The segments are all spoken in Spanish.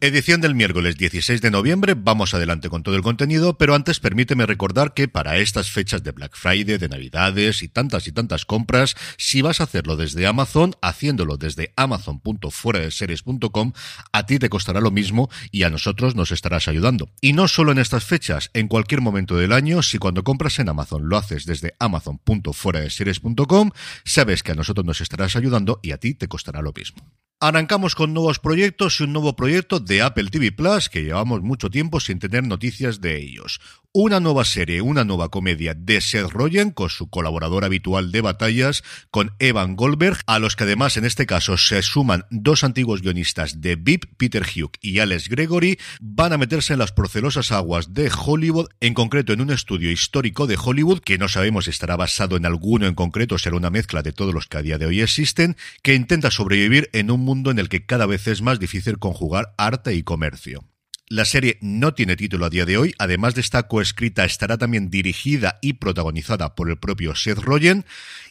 Edición del miércoles 16 de noviembre, vamos adelante con todo el contenido, pero antes permíteme recordar que para estas fechas de Black Friday, de Navidades y tantas y tantas compras, si vas a hacerlo desde Amazon, haciéndolo desde amazon.fueradeseries.com, a ti te costará lo mismo y a nosotros nos estarás ayudando. Y no solo en estas fechas, en cualquier momento del año, si cuando compras en Amazon lo haces desde amazon.fueradeseries.com, sabes que a nosotros nos estarás ayudando y a ti te costará lo mismo. Arrancamos con nuevos proyectos y un nuevo proyecto de Apple TV Plus que llevamos mucho tiempo sin tener noticias de ellos. Una nueva serie, una nueva comedia de Seth Rogen con su colaborador habitual de batallas, con Evan Goldberg, a los que además en este caso se suman dos antiguos guionistas de VIP, Peter Hugh y Alex Gregory, van a meterse en las procelosas aguas de Hollywood, en concreto en un estudio histórico de Hollywood, que no sabemos si estará basado en alguno en concreto, será una mezcla de todos los que a día de hoy existen, que intenta sobrevivir en un mundo en el que cada vez es más difícil conjugar arte y comercio. La serie no tiene título a día de hoy, además de estar coescrita, estará también dirigida y protagonizada por el propio Seth Rogen.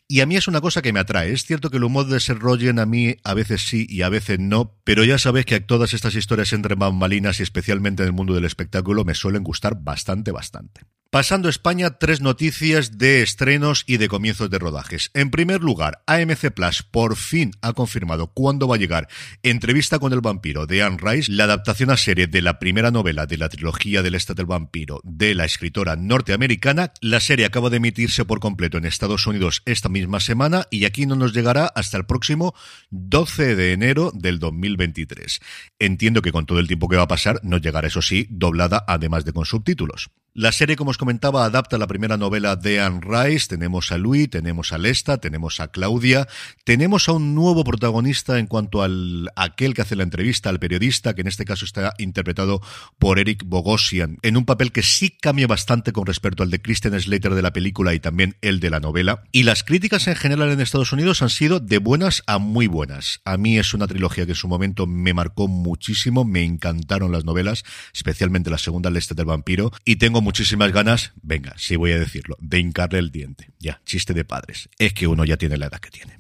Y a mí es una cosa que me atrae. Es cierto que el humor de Seth Rogen a mí a veces sí y a veces no, pero ya sabes que todas estas historias entre bambalinas y especialmente en el mundo del espectáculo me suelen gustar bastante, bastante. Pasando a España, tres noticias de estrenos y de comienzos de rodajes. En primer lugar, AMC Plus por fin ha confirmado cuándo va a llegar Entrevista con el vampiro de Anne Rice, la adaptación a serie de la primera novela de la trilogía del Estado del Vampiro de la escritora norteamericana. La serie acaba de emitirse por completo en Estados Unidos esta misma semana y aquí no nos llegará hasta el próximo 12 de enero del 2023. Entiendo que con todo el tiempo que va a pasar nos llegará, eso sí, doblada además de con subtítulos. La serie, como os comentaba, adapta la primera novela de Anne Rice. Tenemos a Louis, tenemos a Lesta, tenemos a Claudia, tenemos a un nuevo protagonista en cuanto al aquel que hace la entrevista al periodista, que en este caso está interpretado por Eric Bogosian, en un papel que sí cambia bastante con respecto al de Christian Slater de la película y también el de la novela. Y las críticas en general en Estados Unidos han sido de buenas a muy buenas. A mí es una trilogía que en su momento me marcó muchísimo, me encantaron las novelas, especialmente la segunda, Lesta del vampiro, y tengo muchísimas ganas, venga, sí voy a decirlo, de hincarle el diente. Ya, chiste de padres. Es que uno ya tiene la edad que tiene.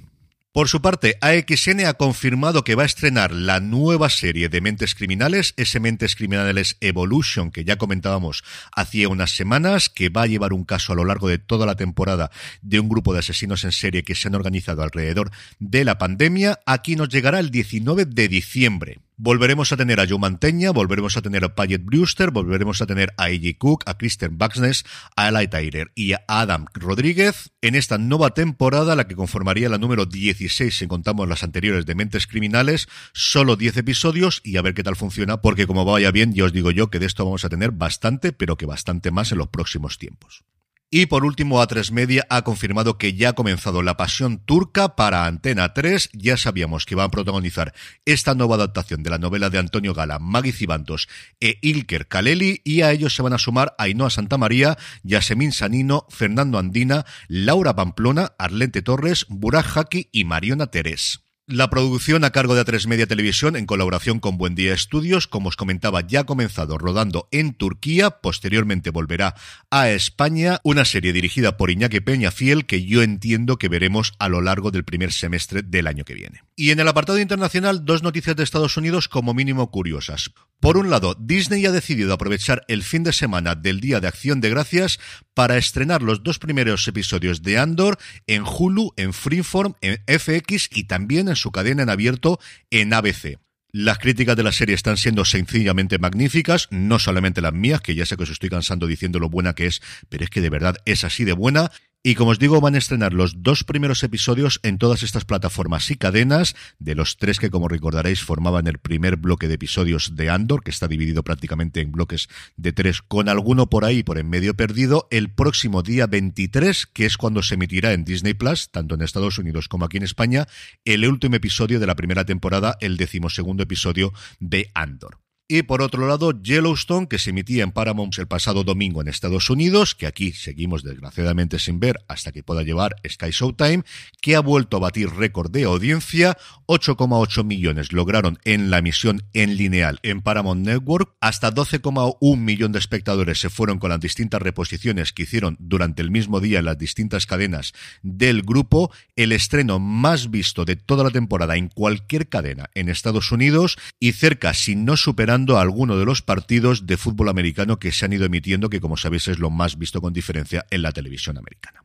Por su parte, AXN ha confirmado que va a estrenar la nueva serie de Mentes Criminales, ese Mentes Criminales Evolution que ya comentábamos hacía unas semanas, que va a llevar un caso a lo largo de toda la temporada de un grupo de asesinos en serie que se han organizado alrededor de la pandemia. Aquí nos llegará el 19 de diciembre. Volveremos a tener a Joe Manteña, volveremos a tener a Paget Brewster, volveremos a tener a A.J. Cook, a Kristen Buxness, a Eli Tyler y a Adam Rodríguez en esta nueva temporada, la que conformaría la número 16 si contamos las anteriores de Mentes Criminales, solo 10 episodios y a ver qué tal funciona, porque como vaya bien, ya os digo yo que de esto vamos a tener bastante, pero que bastante más en los próximos tiempos. Y por último, A3 Media ha confirmado que ya ha comenzado la pasión turca para Antena 3. Ya sabíamos que iban a protagonizar esta nueva adaptación de la novela de Antonio Gala, Maggie Cibantos e Ilker Kaleli, y a ellos se van a sumar Ainhoa Santamaría, Yasemin Sanino, Fernando Andina, Laura Pamplona, Arlente Torres, Burak Haki y Mariona Terés. La producción a cargo de A3 Media Televisión en colaboración con Buen Día Estudios, como os comentaba, ya ha comenzado rodando en Turquía, posteriormente volverá a España, una serie dirigida por Iñaki Peña Fiel que yo entiendo que veremos a lo largo del primer semestre del año que viene. Y en el apartado internacional, dos noticias de Estados Unidos como mínimo curiosas. Por un lado, Disney ha decidido aprovechar el fin de semana del Día de Acción de Gracias para estrenar los dos primeros episodios de Andor en Hulu, en Freeform, en FX y también en su cadena en abierto en ABC. Las críticas de la serie están siendo sencillamente magníficas, no solamente las mías, que ya sé que os estoy cansando diciendo lo buena que es, pero es que de verdad es así de buena. Y como os digo, van a estrenar los dos primeros episodios en todas estas plataformas y cadenas, de los tres que, como recordaréis, formaban el primer bloque de episodios de Andor, que está dividido prácticamente en bloques de tres, con alguno por ahí por en medio perdido, el próximo día 23, que es cuando se emitirá en Disney Plus, tanto en Estados Unidos como aquí en España, el último episodio de la primera temporada, el decimosegundo episodio de Andor. Y por otro lado, Yellowstone, que se emitía en Paramount el pasado domingo en Estados Unidos, que aquí seguimos desgraciadamente sin ver hasta que pueda llevar Sky Showtime, que ha vuelto a batir récord de audiencia. 8,8 millones lograron en la emisión en lineal en Paramount Network. Hasta 12,1 millón de espectadores se fueron con las distintas reposiciones que hicieron durante el mismo día en las distintas cadenas del grupo. El estreno más visto de toda la temporada en cualquier cadena en Estados Unidos y cerca, si no superando alguno de los partidos de fútbol americano que se han ido emitiendo, que como sabéis es lo más visto con diferencia en la televisión americana.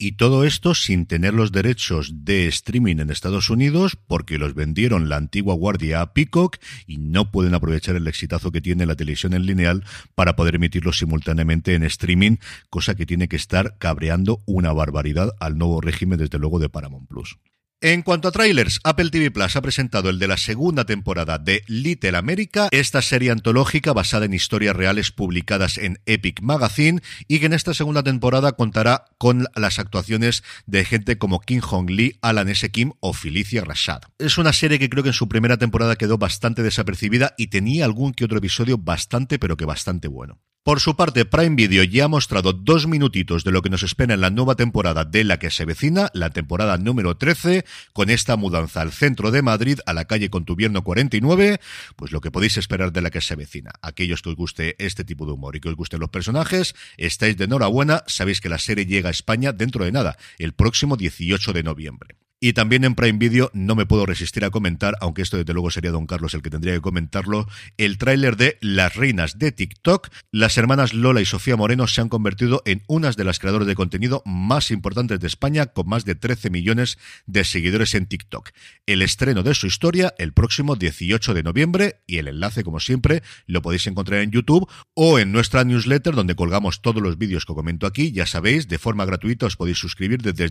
Y todo esto sin tener los derechos de streaming en Estados Unidos porque los vendieron la antigua guardia a Peacock y no pueden aprovechar el exitazo que tiene la televisión en lineal para poder emitirlo simultáneamente en streaming, cosa que tiene que estar cabreando una barbaridad al nuevo régimen desde luego de Paramount Plus. En cuanto a trailers, Apple TV Plus ha presentado el de la segunda temporada de Little America, esta serie antológica basada en historias reales publicadas en Epic Magazine y que en esta segunda temporada contará con las actuaciones de gente como Kim Hong Lee, Alan S. Kim o Felicia Rashad. Es una serie que creo que en su primera temporada quedó bastante desapercibida y tenía algún que otro episodio bastante pero que bastante bueno. Por su parte, Prime Video ya ha mostrado dos minutitos de lo que nos espera en la nueva temporada de la que se vecina, la temporada número 13, con esta mudanza al centro de Madrid, a la calle Contubierno 49, pues lo que podéis esperar de la que se vecina. Aquellos que os guste este tipo de humor y que os gusten los personajes, estáis de enhorabuena, sabéis que la serie llega a España dentro de nada, el próximo 18 de noviembre. Y también en Prime Video no me puedo resistir a comentar, aunque esto desde luego sería Don Carlos el que tendría que comentarlo, el tráiler de Las Reinas de TikTok. Las hermanas Lola y Sofía Moreno se han convertido en unas de las creadoras de contenido más importantes de España, con más de 13 millones de seguidores en TikTok. El estreno de su historia el próximo 18 de noviembre y el enlace, como siempre, lo podéis encontrar en YouTube o en nuestra newsletter donde colgamos todos los vídeos que comento aquí. Ya sabéis, de forma gratuita os podéis suscribir desde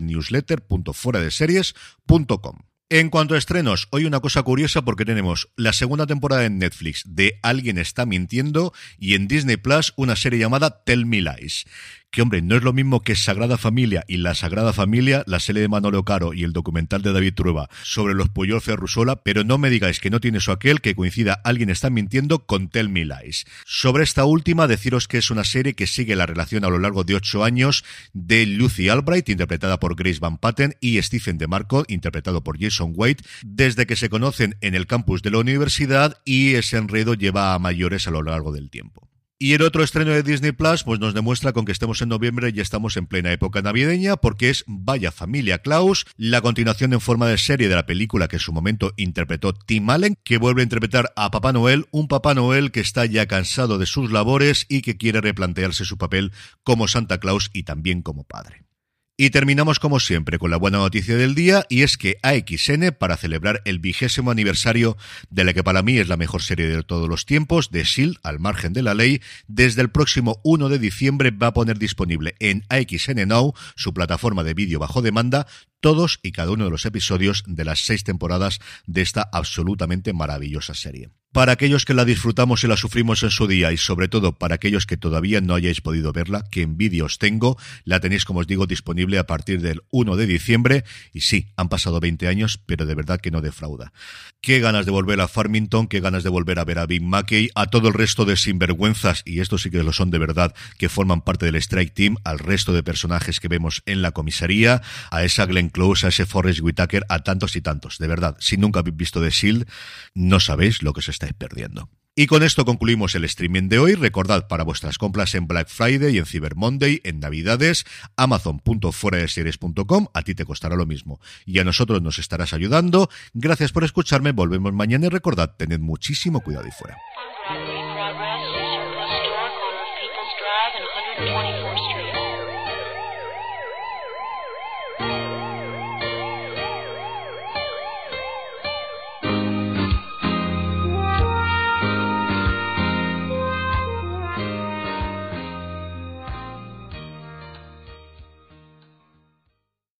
series en cuanto a estrenos, hoy una cosa curiosa porque tenemos la segunda temporada en Netflix de Alguien está mintiendo y en Disney Plus una serie llamada Tell Me Lies que hombre, no es lo mismo que Sagrada Familia y La Sagrada Familia, la serie de Manolo Caro y el documental de David Trueba sobre los Puyol Ferrusola, pero no me digáis que no tiene eso aquel que coincida alguien está mintiendo con Tell Me Lies. Sobre esta última, deciros que es una serie que sigue la relación a lo largo de ocho años de Lucy Albright, interpretada por Grace Van Patten, y Stephen DeMarco, interpretado por Jason Wade, desde que se conocen en el campus de la universidad y ese enredo lleva a mayores a lo largo del tiempo. Y el otro estreno de Disney Plus, pues nos demuestra con que estemos en noviembre y estamos en plena época navideña, porque es Vaya Familia Klaus, la continuación en forma de serie de la película que en su momento interpretó Tim Allen, que vuelve a interpretar a Papá Noel, un Papá Noel que está ya cansado de sus labores y que quiere replantearse su papel como Santa Claus y también como padre. Y terminamos como siempre con la buena noticia del día y es que AXN, para celebrar el vigésimo aniversario de la que para mí es la mejor serie de todos los tiempos, de SHIELD, al margen de la ley, desde el próximo 1 de diciembre va a poner disponible en AXN Now, su plataforma de vídeo bajo demanda, todos y cada uno de los episodios de las seis temporadas de esta absolutamente maravillosa serie. Para aquellos que la disfrutamos y la sufrimos en su día y sobre todo para aquellos que todavía no hayáis podido verla, que envidia os tengo, la tenéis como os digo disponible a partir del 1 de diciembre y sí, han pasado 20 años, pero de verdad que no defrauda. Qué ganas de volver a Farmington, qué ganas de volver a ver a Big Mackey, a todo el resto de sinvergüenzas, y estos sí que lo son de verdad, que forman parte del Strike Team, al resto de personajes que vemos en la comisaría, a esa Glenn Close, a ese Forrest Whitaker, a tantos y tantos. De verdad, si nunca habéis visto The Shield, no sabéis lo que os perdiendo. Y con esto concluimos el streaming de hoy. Recordad para vuestras compras en Black Friday y en Cyber Monday, en Navidades, amazon.fueradeseries.com, a ti te costará lo mismo. Y a nosotros nos estarás ayudando. Gracias por escucharme, volvemos mañana y recordad, tened muchísimo cuidado y fuera.